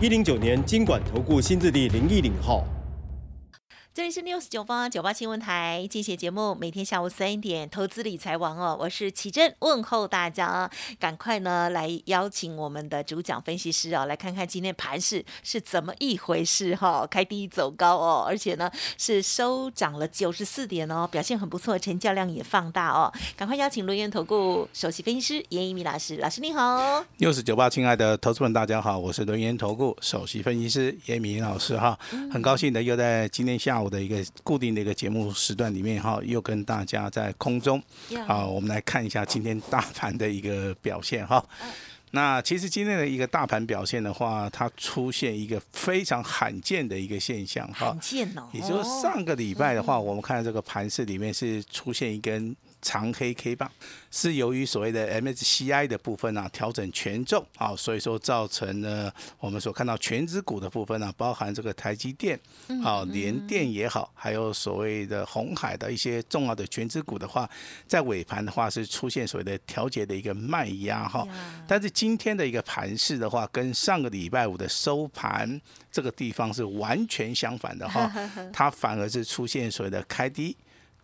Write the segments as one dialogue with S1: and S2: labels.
S1: 一零九年经管投顾新字第零一零号。
S2: 这里是 news 九八九八新闻台，进行节目，每天下午三点，投资理财王哦，我是奇珍，问候大家，赶快呢来邀请我们的主讲分析师哦，来看看今天盘市是怎么一回事哈，开低走高哦，而且呢是收涨了九十四点哦，表现很不错，成交量也放大哦，赶快邀请轮源投顾首席分析师严一鸣老师，老师你好
S3: ，news 九八亲爱的投资们大家好，我是轮源投顾首席分析师严一鸣老师哈，很高兴的又在今天下午。的一个固定的一个节目时段里面哈，又跟大家在空中，好，我们来看一下今天大盘的一个表现哈。那其实今天的一个大盘表现的话，它出现一个非常罕见的一个现象
S2: 哈，罕见哦，
S3: 也就是上个礼拜的话，我们看这个盘市里面是出现一根。长黑 K 棒是由于所谓的 MSCI 的部分啊调整权重啊，所以说造成了我们所看到全指股的部分呢，包含这个台积电啊、联电也好，还有所谓的红海的一些重要的全指股的话，在尾盘的话是出现所谓的调节的一个卖压哈。但是今天的一个盘势的话，跟上个礼拜五的收盘这个地方是完全相反的哈，它反而是出现所谓的开低。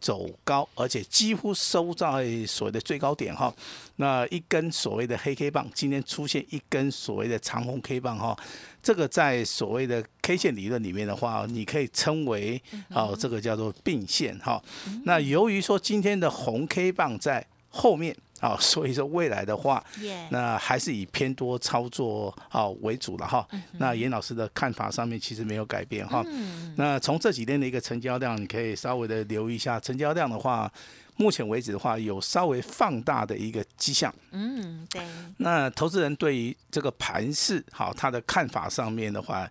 S3: 走高，而且几乎收在所谓的最高点哈。那一根所谓的黑 K 棒，今天出现一根所谓的长红 K 棒哈。这个在所谓的 K 线理论里面的话，你可以称为哦，这个叫做并线哈。那由于说今天的红 K 棒在后面。啊，所以说未来的话，那还是以偏多操作啊为主了哈。那严老师的看法上面其实没有改变哈。那从这几天的一个成交量，你可以稍微的留意一下，成交量的话，目前为止的话有稍微放大的一个迹象。嗯，对。那投资人对于这个盘势，好，他的看法上面的话，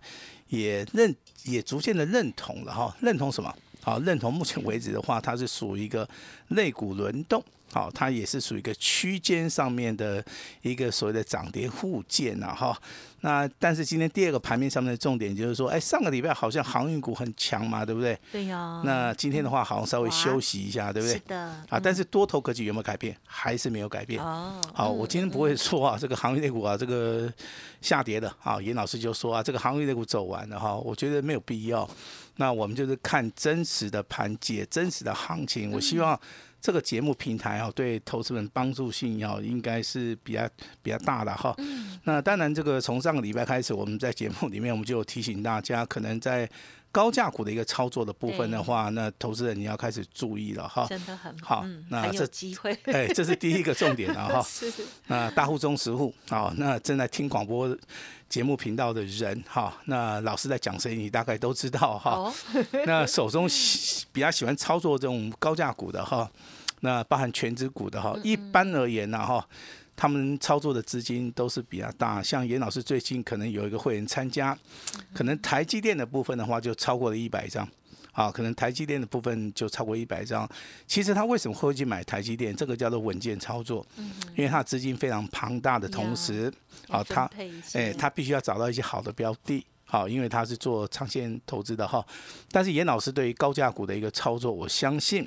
S3: 也认也逐渐的认同了哈。认同什么？好，认同目前为止的话，它是属于一个肋骨轮动。好，它也是属于一个区间上面的一个所谓的涨跌互见呐，哈。那但是今天第二个盘面上面的重点就是说，哎，上个礼拜好像航运股很强嘛，对不对？
S2: 对呀。
S3: 那今天的话，好像稍微休息一下，对不对？
S2: 是的。
S3: 啊，但是多头格局有没有改变？还是没有改变。哦。好，我今天不会说啊，这个航运类股啊，这个下跌的啊，严老师就说啊，这个航运类股走完了哈，我觉得没有必要。那我们就是看真实的盘解，真实的行情。我希望。这个节目平台哦，对投资人帮助性要应该是比较比较大的哈。那当然，这个从上个礼拜开始，我们在节目里面我们就提醒大家，可能在高价股的一个操作的部分的话，那投资人你要开始注意了哈。
S2: 真的很好，
S3: 那
S2: 这机会，
S3: 哎，这是第一个重点了 哈。那大户中实户啊，那正在听广播节目频道的人哈，那老师在讲谁，你大概都知道哈。那手中比较喜欢操作这种高价股的哈。那包含全指股的哈，一般而言呢哈，他们操作的资金都是比较大。像严老师最近可能有一个会员参加，可能台积电的部分的话就超过了一百张，啊，可能台积电的部分就超过一百张。其实他为什么会去买台积电？这个叫做稳健操作，因为他资金非常庞大的同时，
S2: 啊，他
S3: 哎，他必须要找到一些好的标的，好，因为他是做长线投资的哈。但是严老师对于高价股的一个操作，我相信。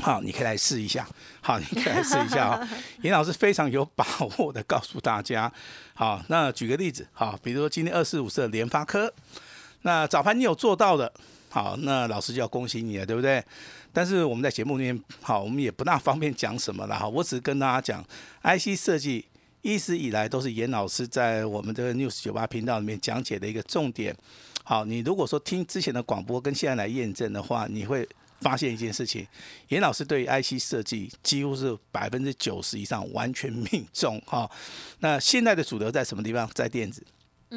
S3: 好，你可以来试一下。好，你可以来试一下啊。严老师非常有把握的告诉大家。好，那举个例子，好，比如说今天二四五四的联发科，那早盘你有做到的，好，那老师就要恭喜你了，对不对？但是我们在节目里面，好，我们也不大方便讲什么了哈。我只是跟大家讲，IC 设计一直以来都是严老师在我们这个 News 九八频道里面讲解的一个重点。好，你如果说听之前的广播跟现在来验证的话，你会。发现一件事情，严老师对于 IC 设计几乎是百分之九十以上完全命中哈。那现在的主流在什么地方？在电子，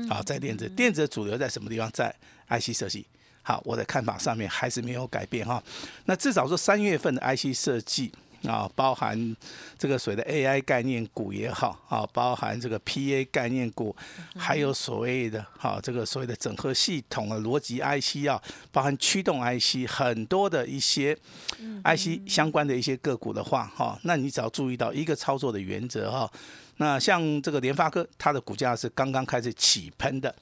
S3: 啊，在电子。电子的主流在什么地方？在 IC 设计。好，我的看法上面还是没有改变哈。那至少说三月份的 IC 设计，啊，包含这个所谓的 AI 概念股也好啊，包含这个 PA 概念股，还有所谓的哈这个所谓的整合系统的逻辑 IC 啊，包含驱动 IC 很多的一些 IC 相关的一些个股的话哈，那你只要注意到一个操作的原则哈，那像这个联发科，它的股价是刚刚开始起喷的，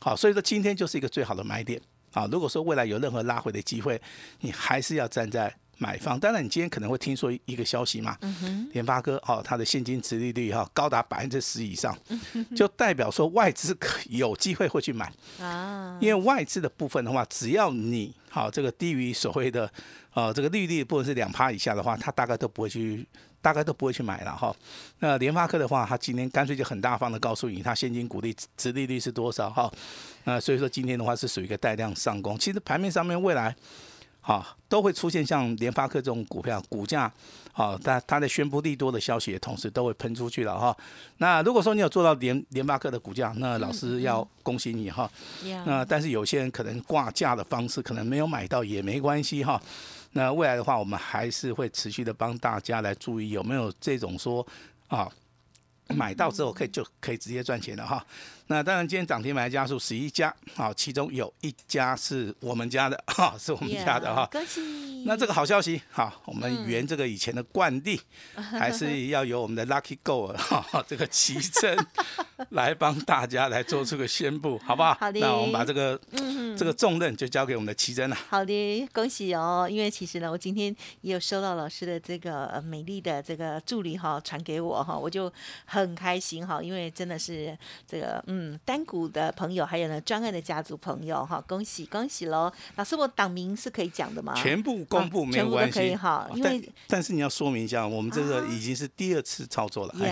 S3: 好，所以说今天就是一个最好的买点啊。如果说未来有任何拉回的机会，你还是要站在。买方，当然你今天可能会听说一个消息嘛，联发科哦，它的现金值利率哈高达百分之十以上，就代表说外资可有机会会去买啊，因为外资的部分的话，只要你好这个低于所谓的呃这个利率部分是两趴以下的话，它大概都不会去，大概都不会去买了哈。那联发科的话，它今天干脆就很大方的告诉你，它现金股利值利率是多少哈。那所以说今天的话是属于一个带量上攻，其实盘面上面未来。好，都会出现像联发科这种股票，股价，好，它它在宣布利多的消息的同时，都会喷出去了哈。那如果说你有做到联联发科的股价，那老师要恭喜你哈。那但是有些人可能挂价的方式可能没有买到也没关系哈。那未来的话，我们还是会持续的帮大家来注意有没有这种说啊，买到之后可以就可以直接赚钱了哈。那当然，今天涨停板家数十一家，好，其中有一家是我们家的，哈，是我们家的哈。那这个好消息，好，我们原这个以前的惯例，还是要由我们的 Lucky Go 哈，这个奇珍 来帮大家来做出个宣布，好不好？
S2: 好的。
S3: 那我们把这个嗯这个重任就交给我们的奇珍了。
S2: 好的，恭喜哦！因为其实呢，我今天也有收到老师的这个美丽的这个助理哈传给我哈，我就很开心哈，因为真的是这个。嗯，单股的朋友，还有呢，专案的家族朋友，哈，恭喜恭喜喽！老师，我党名是可以讲的吗？
S3: 全部公布没有关系，
S2: 哈，因为
S3: 但是你要说明一下，我们这个已经是第二次操作了。
S2: 耶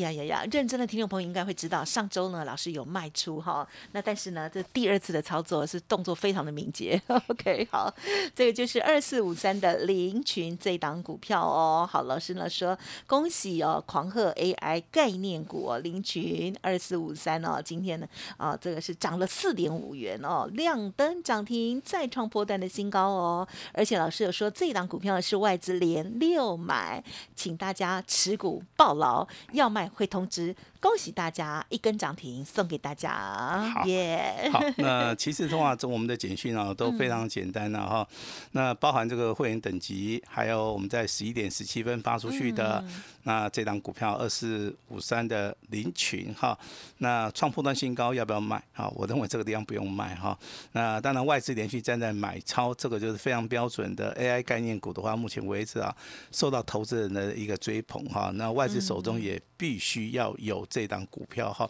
S2: 呀呀呀！认真的听众朋友应该会知知道，上周呢，老师有卖出哈，那但是呢，这第二次的操作是动作非常的敏捷。OK，好，这个就是二四五三的林群这档股票哦。好，老师呢说恭喜哦，狂贺 AI 概念股哦，林群二四五三哦。今天呢，啊，这个是涨了四点五元哦，亮灯涨停，再创破单的新高哦。而且老师有说，这档股票是外资连六买，请大家持股抱牢，要卖会通知。恭喜大家一根涨停送给大家，
S3: 耶！好，那其实的话，这我们的简讯啊都非常简单了哈。那包含这个会员等级，还有我们在十一点十七分发出去的那这档股票二四五三的林群哈。那创破断新高要不要卖？好，我认为这个地方不用卖哈。那当然外资连续站在买超，这个就是非常标准的 AI 概念股的话，目前为止啊受到投资人的一个追捧哈。那外资手中也必须要有。这档股票哈，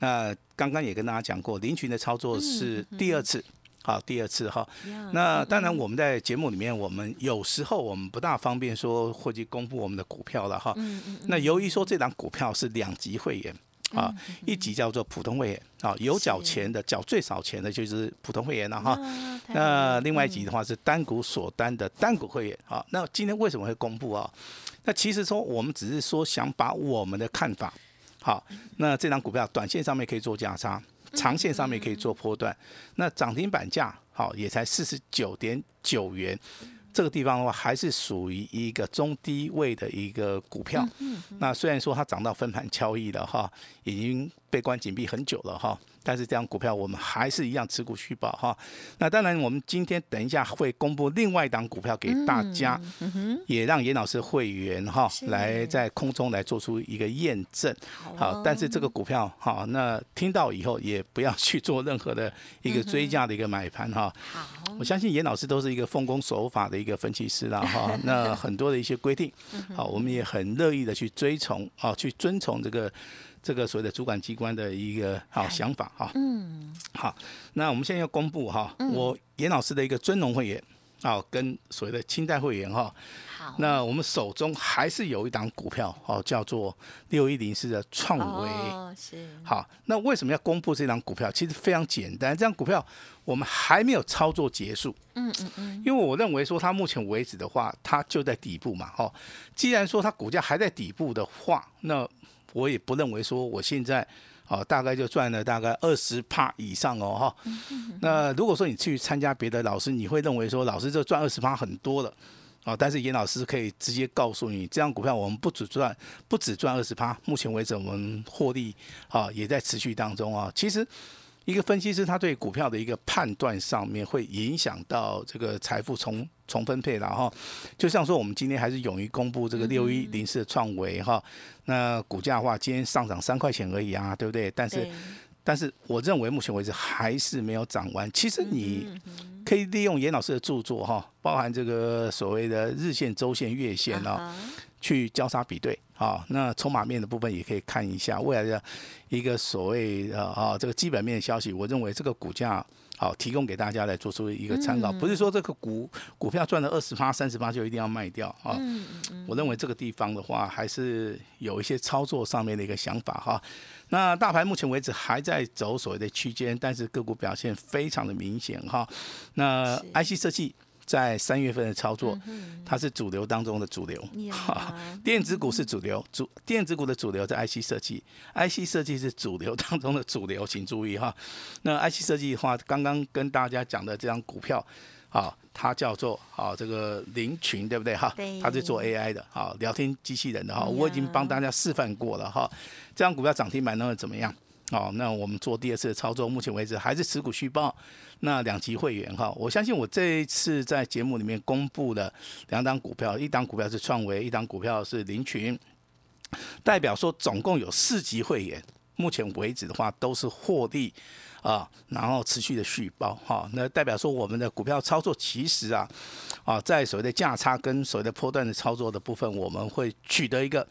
S3: 那刚刚也跟大家讲过，林群的操作是第二次，好，第二次哈。那当然我们在节目里面，我们有时候我们不大方便说会去公布我们的股票了哈。那由于说这档股票是两级会员啊，一级叫做普通会员啊，有缴钱的，缴最少钱的就是普通会员了哈。那另外一级的话是单股锁单的单股会员啊。那今天为什么会公布啊？那其实说我们只是说想把我们的看法。好，那这张股票短线上面可以做价差，长线上面可以做波段。那涨停板价好也才四十九点九元，这个地方的话还是属于一个中低位的一个股票。那虽然说它涨到分盘交易了哈，已经被关紧闭很久了哈。但是这张股票我们还是一样持股续保哈。那当然，我们今天等一下会公布另外一档股票给大家，也让严老师会员哈来在空中来做出一个验证。好，但是这个股票哈，那听到以后也不要去做任何的一个追加的一个买盘哈。好，我相信严老师都是一个奉公守法的一个分析师了哈。那很多的一些规定，好，我们也很乐意的去追从啊，去遵从这个。这个所谓的主管机关的一个好想法哈，嗯，好，那我们现在要公布哈，我严老师的一个尊荣会员，啊，跟所谓的清代会员哈，好，那我们手中还是有一档股票哦，叫做六一零四的创维，哦，是，好，那为什么要公布这档股票？其实非常简单，这张股票我们还没有操作结束，嗯嗯嗯，因为我认为说它目前为止的话，它就在底部嘛，哈，既然说它股价还在底部的话，那我也不认为说我现在，啊，大概就赚了大概二十帕以上哦，哈。那如果说你去参加别的老师，你会认为说老师这赚二十帕很多了。啊，但是严老师可以直接告诉你，这样股票我们不只赚，不只赚二十趴，目前为止我们获利啊也在持续当中啊。其实一个分析师他对股票的一个判断上面会影响到这个财富重重分配了哈。就像说我们今天还是勇于公布这个六一零四的创维哈，那股价的话今天上涨三块钱而已啊，对不对？但是但是我认为目前为止还是没有涨完。其实你可以利用严老师的著作哈，包含这个所谓的日线、周线、月线啊，去交叉比对啊。那筹码面的部分也可以看一下未来的一个所谓的啊这个基本面的消息。我认为这个股价好提供给大家来做出一个参考，不是说这个股股票赚了二十八、三十八就一定要卖掉啊。我认为这个地方的话，还是有一些操作上面的一个想法哈。那大盘目前为止还在走所谓的区间，但是个股表现非常的明显哈。那 IC 设计在三月份的操作，它是主流当中的主流，哈，电子股是主流，主电子股的主流在 IC 设计，IC 设计是主流当中的主流，请注意哈。那 IC 设计的话，刚刚跟大家讲的这张股票。啊，它叫做啊这个林群，对不对哈？它是做 AI 的，啊聊天机器人的哈。我已经帮大家示范过了哈。这张股票涨停板那么怎么样？哦，那我们做第二次的操作，目前为止还是持股续报。那两级会员哈，我相信我这一次在节目里面公布的两档股票，一档股票是创维，一档股票是林群，代表说总共有四级会员，目前为止的话都是获利。啊，然后持续的续报哈，那代表说我们的股票操作其实啊，啊，在所谓的价差跟所谓的波段的操作的部分，我们会取得一个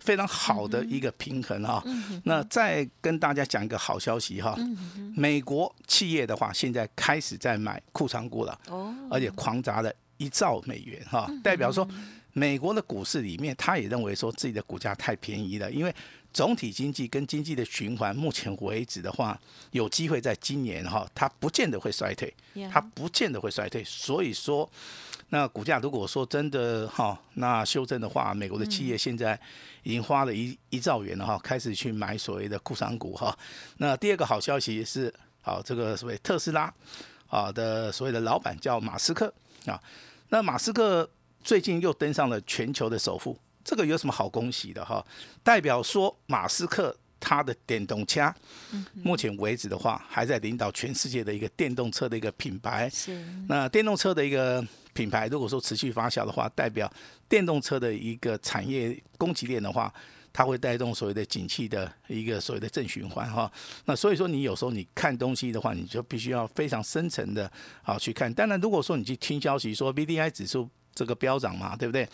S3: 非常好的一个平衡哈。那再跟大家讲一个好消息哈，美国企业的话现在开始在买库藏股了，哦而且狂砸了一兆美元哈，代表说美国的股市里面，他也认为说自己的股价太便宜了，因为。总体经济跟经济的循环，目前为止的话，有机会在今年哈，它不见得会衰退，它不见得会衰退。所以说，那股价如果说真的哈，那修正的话，美国的企业现在已经花了一一兆元了哈，开始去买所谓的库藏股哈。那第二个好消息是，好这个所谓特斯拉啊的所谓的老板叫马斯克啊，那马斯克最近又登上了全球的首富。这个有什么好恭喜的哈？代表说马斯克他的电动车，目前为止的话，还在领导全世界的一个电动车的一个品牌。是。那电动车的一个品牌，如果说持续发酵的话，代表电动车的一个产业供给链的话，它会带动所谓的景气的一个所谓的正循环哈。那所以说，你有时候你看东西的话，你就必须要非常深层的啊去看。当然，如果说你去听消息说 B D I 指数这个飙涨嘛，对不对？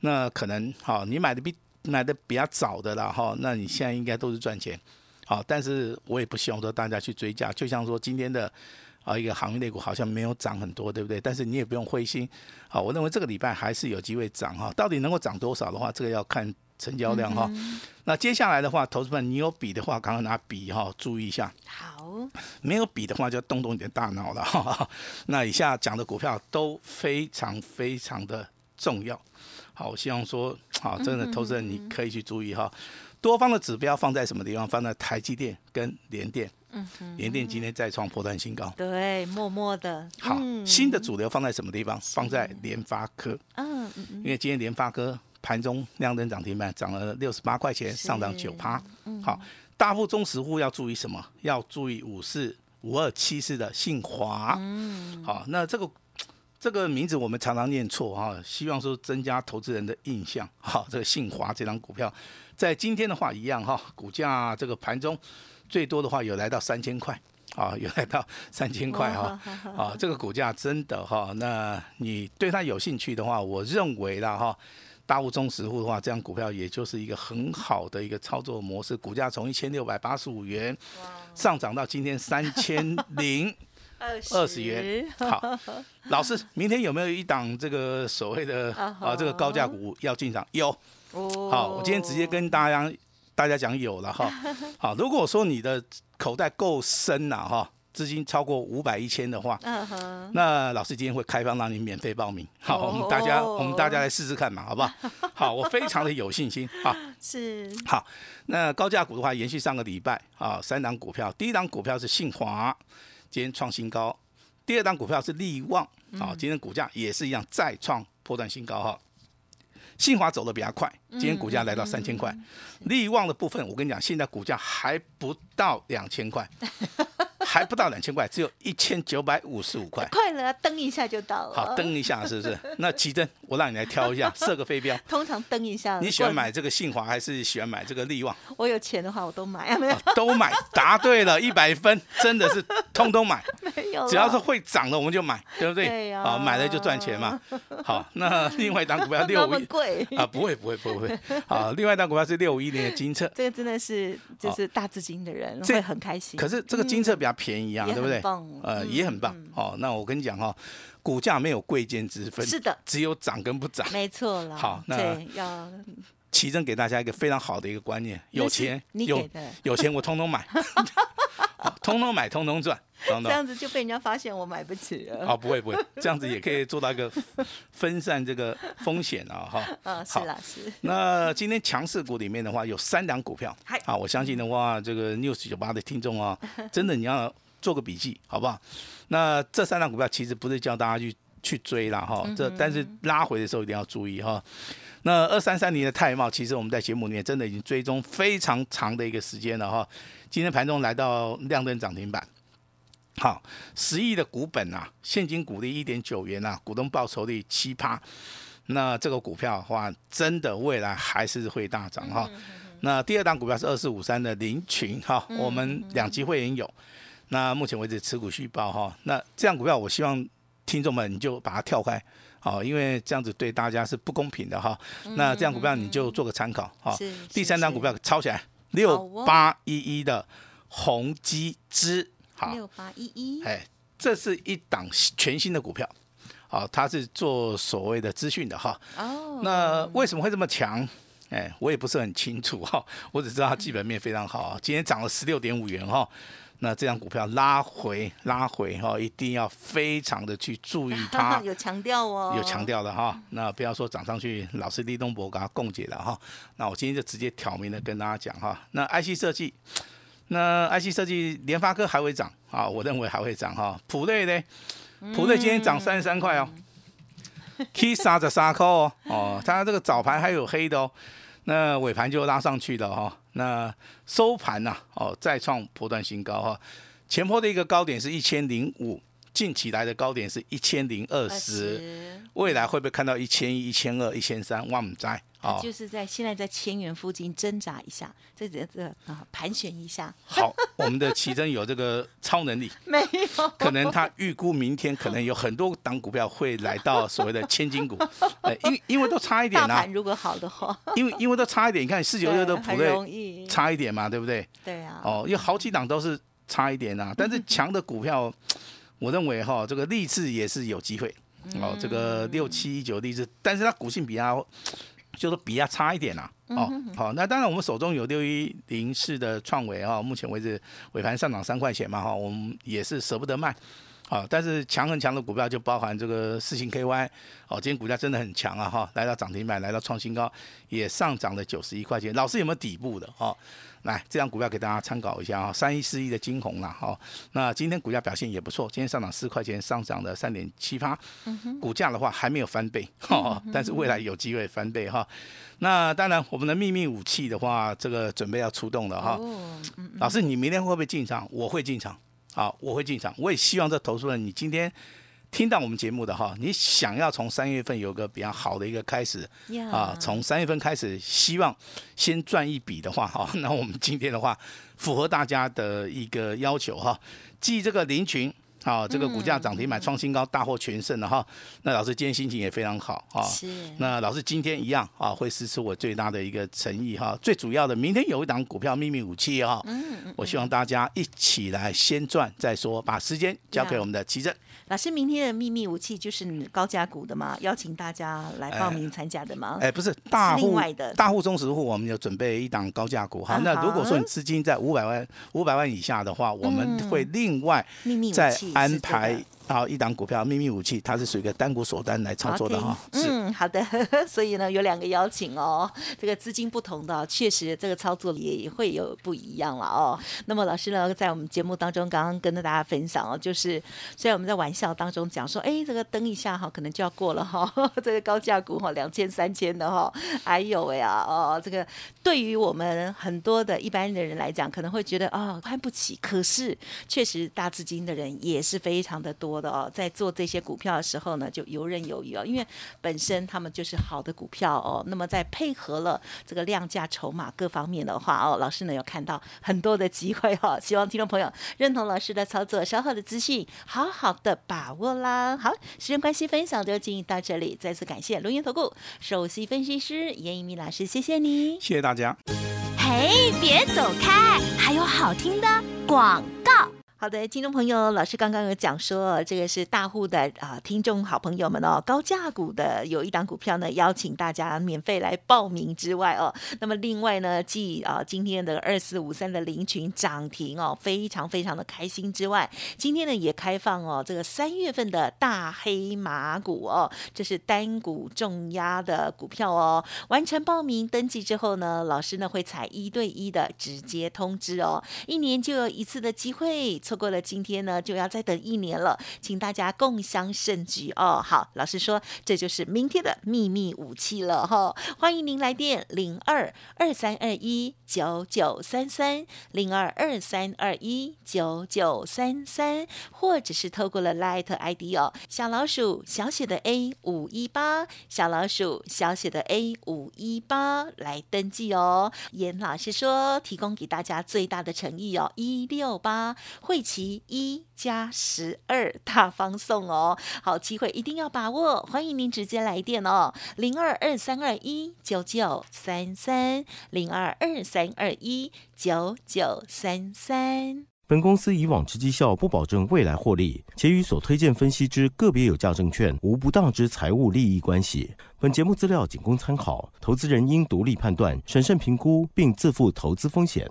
S3: 那可能好，你买的比买的比较早的了哈，那你现在应该都是赚钱，好，但是我也不希望说大家去追加，就像说今天的啊一个行业类股好像没有涨很多，对不对？但是你也不用灰心，好，我认为这个礼拜还是有机会涨哈，到底能够涨多少的话，这个要看成交量哈。那接下来的话，投资们你有笔的话，赶快拿笔哈，注意一下。
S2: 好，
S3: 没有笔的话就动动你的大脑了哈。那以下讲的股票都非常非常的重要。好，我希望说，好，真的投资人你可以去注意哈，多方的指标放在什么地方？放在台积电跟联电。嗯联电今天再创破断新高。
S2: 对，默默的。
S3: 好，新的主流放在什么地方？放在联发科。嗯嗯因为今天联发科盘中亮灯涨停板，涨了六十八块钱，上涨九趴。嗯。好，大户中实户要注意什么？要注意五四五二七四的信华。嗯。好，那这个。这个名字我们常常念错哈，希望说增加投资人的印象。好，这个信华这张股票，在今天的话一样哈，股价这个盘中最多的话有来到三千块啊，有来到三千块哈啊，这个股价真的哈，那你对它有兴趣的话，我认为啦哈，大物中实户的话，这样股票也就是一个很好的一个操作模式，股价从一千六百八十五元上涨到今天三千零。二十元，好，老师，明天有没有一档这个所谓的啊这个高价股要进场？有，好，我今天直接跟大家大家讲有了哈。好，如果说你的口袋够深呐哈，资金超过五百一千的话，那老师今天会开放让你免费报名。好，我们大家我们大家来试试看嘛，好不好？好，我非常的有信心啊。
S2: 是。
S3: 好，那高价股的话，延续上个礼拜啊，三档股票，第一档股票是信华。今天创新高，第二档股票是利旺，啊，今天股价也是一样再创波段新高哈。信华走的比较快，今天股价来到三千块。利旺的部分，我跟你讲，现在股价还不到两千块。还不到两千块，只有一千九百五十五块。
S2: 快了，蹬一下就到了。
S3: 好，蹬一下是不是？那奇珍，我让你来挑一下，设个飞镖。
S2: 通常蹬一下。
S3: 你喜欢买这个信华还是喜欢买这个利旺？
S2: 我有钱的话，我都买啊，没有。
S3: 都买，答对了，一百分，真的是通通买。
S2: 没有。
S3: 只要是会涨的，我们就买，对不对？
S2: 对呀。
S3: 好，买了就赚钱嘛。好，那另外一档股票六五一。
S2: 贵
S3: 啊，不会不会不会。好，另外一档股票是六五一零的金策。
S2: 这个真的是就是大资金的人会很开心。
S3: 可是这个金策比较便宜啊，对不对？
S2: 呃，
S3: 也很棒哦。那我跟你讲哈，股价没有贵贱之分，
S2: 是的，
S3: 只有涨跟不涨，
S2: 没错了。
S3: 好，那要奇正给大家一个非常好的一个观念：有钱，有有钱，我通通买，通通买，通通赚。
S2: 这样子就被人家发现我买不起了。
S3: 哦，不会不会，这样子也可以做到一个分散这个风险啊，哈。
S2: 嗯，是啦是。
S3: 那今天强势股里面的话，有三档股票，啊，我相信的话，这个 news 九八的听众啊，真的你要。做个笔记，好不好？那这三档股票其实不是叫大家去去追了哈，这但是拉回的时候一定要注意哈。那二三三零的泰茂，其实我们在节目里面真的已经追踪非常长的一个时间了哈。今天盘中来到亮灯涨停板，好，十亿的股本啊，现金股利一点九元啊，股东报酬率七趴，那这个股票的话，真的未来还是会大涨哈。那第二档股票是二四五三的林群哈，我们两级会员有。那目前为止持股续报哈，那这样股票我希望听众们你就把它跳开，好，因为这样子对大家是不公平的哈。那这样股票你就做个参考哈。第三张股票抄起来，六八一一的宏基资，
S2: 好，六八一一，
S3: 哎，这是一档全新的股票，好，它是做所谓的资讯的哈。哦，那为什么会这么强？哎，我也不是很清楚哈，我只知道它基本面非常好，今天涨了十六点五元哈。那这张股票拉回拉回哈，一定要非常的去注意它。
S2: 有强调哦，
S3: 有强调的哈。那不要说涨上去，老是立东博给他供解了哈。那我今天就直接挑明的跟大家讲哈。那 IC 设计，那 IC 设计联发科还会涨啊？我认为还会涨哈。普瑞呢？普瑞今天涨三十三块哦，K 杀着杀扣哦。哦，它这个早盘还有黑的哦。那尾盘就拉上去了哈，那收盘呐，哦，再创波段新高哈，前坡的一个高点是一千零五。近期来的高点是一千零二十，未来会不会看到一千一、一千二、一千三？万不在
S2: 啊，就是在现在在千元附近挣扎一下，这这这啊盘旋一下。
S3: 好，我们的奇珍有这个超能力，
S2: 没有？
S3: 可能他预估明天可能有很多档股票会来到所谓的千金股，因因为都差一点
S2: 啊。如果好的话，
S3: 因为因为都差一点，你看四九六的普瑞差一点嘛，对不对？
S2: 对啊。
S3: 哦，有好几档都是差一点啊，但是 强的股票。我认为哈，这个励志也是有机会哦。这个六七一九励志，但是它股性比较，就是比较差一点啦。哦，好，那当然我们手中有六一零四的创维哈，目前为止尾盘上涨三块钱嘛哈，我们也是舍不得卖。好，但是强很强的股票就包含这个四星 KY，哦，今天股价真的很强啊哈，来到涨停板，来到创新高，也上涨了九十一块钱。老师有没有底部的哈？来，这张股票给大家参考一下啊，三一四一的金红啦，哈，那今天股价表现也不错，今天上涨四块钱，上涨了三点七八，股价的话还没有翻倍，哈，但是未来有机会翻倍哈。那当然，我们的秘密武器的话，这个准备要出动了哈。老师，你明天会不会进场？我会进场，好，我会进场，我也希望这投资人你今天。听到我们节目的哈，你想要从三月份有个比较好的一个开始啊，从三月份开始希望先赚一笔的话哈，那我们今天的话符合大家的一个要求哈，继这个林群。好，这个股价涨停板创新高，大获全胜了哈。那老师今天心情也非常好啊。
S2: 是。
S3: 那老师今天一样啊，会施出我最大的一个诚意哈。最主要的，明天有一档股票秘密武器哈。嗯嗯。我希望大家一起来先赚再说，把时间交给我们的奇正。
S2: 老师，明天的秘密武器就是高价股的吗？邀请大家来报名参加的吗？
S3: 哎，不是，大户的大户中实户，我们有准备一档高价股哈。那如果说你资金在五百万五百万以下的话，我们会另外
S2: 秘密
S3: 再安排啊一档股票秘密武器，它是属于一个单股锁单来操作的哈。是，
S2: 嗯，好的，所以呢有两个邀请哦，这个资金不同的，确实这个操作也会有不一样了哦。那么老师呢，在我们节目当中刚刚跟大家分享哦，就是虽然我们在玩笑当中讲说，哎，这个登一下哈，可能就要过了哈，这个高价股哈，两千三千的哈，哎呦喂呀，哦，这个对于我们很多的一般的人来讲，可能会觉得啊攀不起，可是确实大资金的人也是非常的多的哦，在做这些股票的时候呢，就游刃有余哦，因为本身他们就是好的股票哦，那么在配合了这个量价筹码各方面的话哦，老师呢有看到很多的机会哈、希望听众朋友认同老师的操作，稍后的资讯好好的把握啦。好，时间关系，分享就进行到这里，再次感谢龙岩投顾首席分析师严一鸣老师，谢谢你。
S3: 谢谢大家。
S4: 嘿，别走开，还有好听的广告。
S2: 好的，听众朋友，老师刚刚有讲说，这个是大户的啊、听众好朋友们哦，高价股的有一档股票呢，邀请大家免费来报名之外哦，那么另外呢，继啊今天的二四五三的林群涨停哦，非常非常的开心之外，今天呢也开放哦，这个三月份的大黑马股哦，这是单股重压的股票哦，完成报名登记之后呢，老师呢会采一对一的直接通知哦，一年就有一次的机会，错过了今天呢，就要再等一年了，请大家共襄盛举哦。好，老师说这就是明天的秘密武器了哈、欢迎您来电零二二三二一九九三三零二二三二一九九三三，或者是透过了 Light ID 哦，小老鼠小写的 A 五一八，小老鼠小写的 A 五一八来登记哦。严老师说，提供给大家最大的诚意哦，一六八会期一加十二大方送哦，好机会一定要把握，欢迎您直接来电哦，零二二三二一九九三三零二二三二一九九三三。
S1: 本公司以往之绩效不保证未来获利，且与所推荐分析之个别有价证券无不当之财务利益关系。本节目资料仅供参考，投资人应独立判断、审慎评估，并自负投资风险。